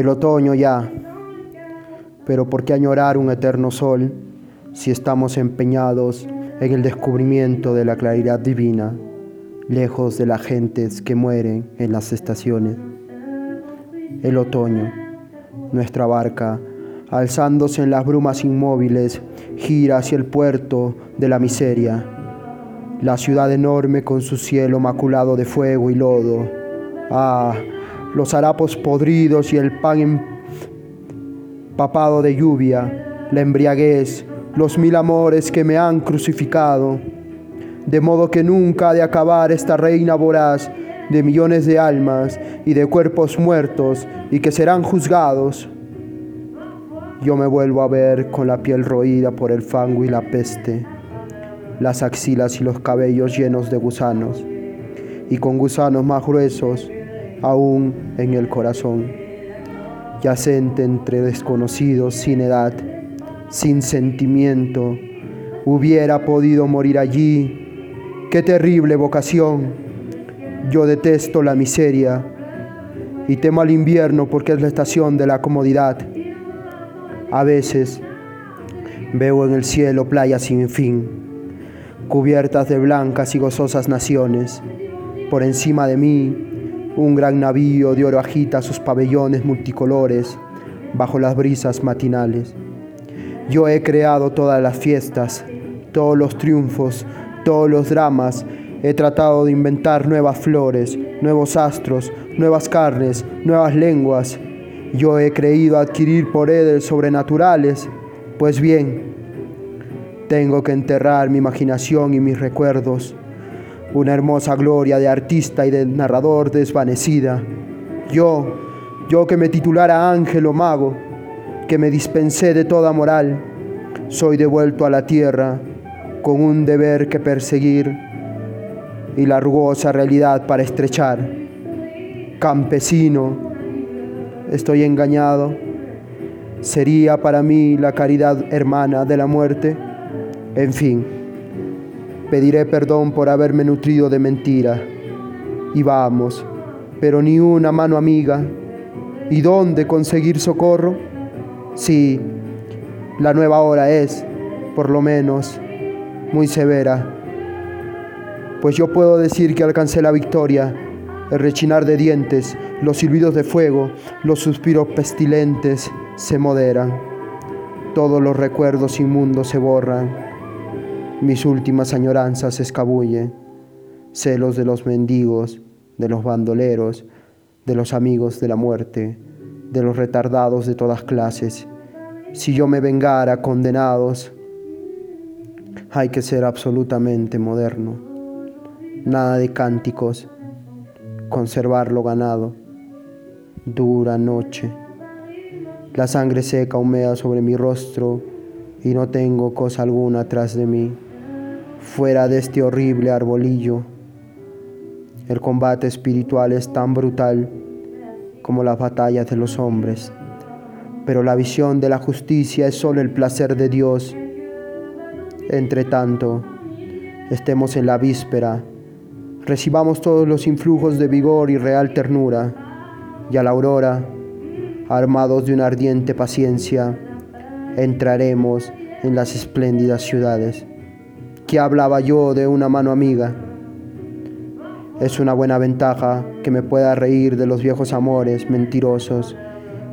El otoño ya, pero ¿por qué añorar un eterno sol si estamos empeñados en el descubrimiento de la claridad divina, lejos de las gentes que mueren en las estaciones? El otoño, nuestra barca, alzándose en las brumas inmóviles, gira hacia el puerto de la miseria, la ciudad enorme con su cielo maculado de fuego y lodo. Ah, los harapos podridos y el pan empapado de lluvia, la embriaguez, los mil amores que me han crucificado, de modo que nunca ha de acabar esta reina voraz de millones de almas y de cuerpos muertos y que serán juzgados. Yo me vuelvo a ver con la piel roída por el fango y la peste, las axilas y los cabellos llenos de gusanos, y con gusanos más gruesos aún en el corazón, yacente entre desconocidos sin edad, sin sentimiento, hubiera podido morir allí. Qué terrible vocación. Yo detesto la miseria y temo al invierno porque es la estación de la comodidad. A veces veo en el cielo playas sin fin, cubiertas de blancas y gozosas naciones. Por encima de mí, un gran navío de oro agita sus pabellones multicolores bajo las brisas matinales. Yo he creado todas las fiestas, todos los triunfos, todos los dramas. He tratado de inventar nuevas flores, nuevos astros, nuevas carnes, nuevas lenguas yo he creído adquirir poderes sobrenaturales, pues bien, tengo que enterrar mi imaginación y mis recuerdos, una hermosa gloria de artista y de narrador desvanecida. Yo, yo que me titulara ángel o mago, que me dispensé de toda moral, soy devuelto a la tierra con un deber que perseguir y la rugosa realidad para estrechar. Campesino, estoy engañado. ¿Sería para mí la caridad hermana de la muerte? En fin, pediré perdón por haberme nutrido de mentira. Y vamos, pero ni una mano amiga. ¿Y dónde conseguir socorro? Sí, la nueva hora es, por lo menos, muy severa. Pues yo puedo decir que alcancé la victoria el rechinar de dientes, los silbidos de fuego, los suspiros pestilentes se moderan. Todos los recuerdos inmundos se borran. Mis últimas añoranzas se escabullen. Celos de los mendigos, de los bandoleros, de los amigos de la muerte, de los retardados de todas clases. Si yo me vengara condenados, hay que ser absolutamente moderno. Nada de cánticos, conservar lo ganado. Dura noche. La sangre seca humea sobre mi rostro y no tengo cosa alguna tras de mí. Fuera de este horrible arbolillo, el combate espiritual es tan brutal como las batallas de los hombres, pero la visión de la justicia es solo el placer de Dios. Entre tanto, estemos en la víspera recibamos todos los influjos de vigor y real ternura, y a la aurora, armados de una ardiente paciencia, entraremos en las espléndidas ciudades. ¿Qué hablaba yo de una mano amiga? Es una buena ventaja que me pueda reír de los viejos amores mentirosos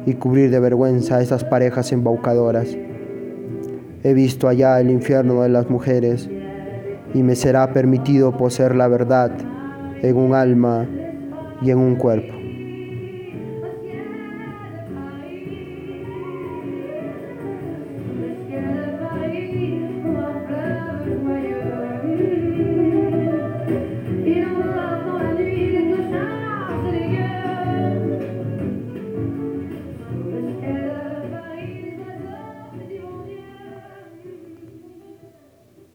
y cubrir de vergüenza a esas parejas embaucadoras. He visto allá el infierno de las mujeres y me será permitido poseer la verdad en un alma y en un cuerpo.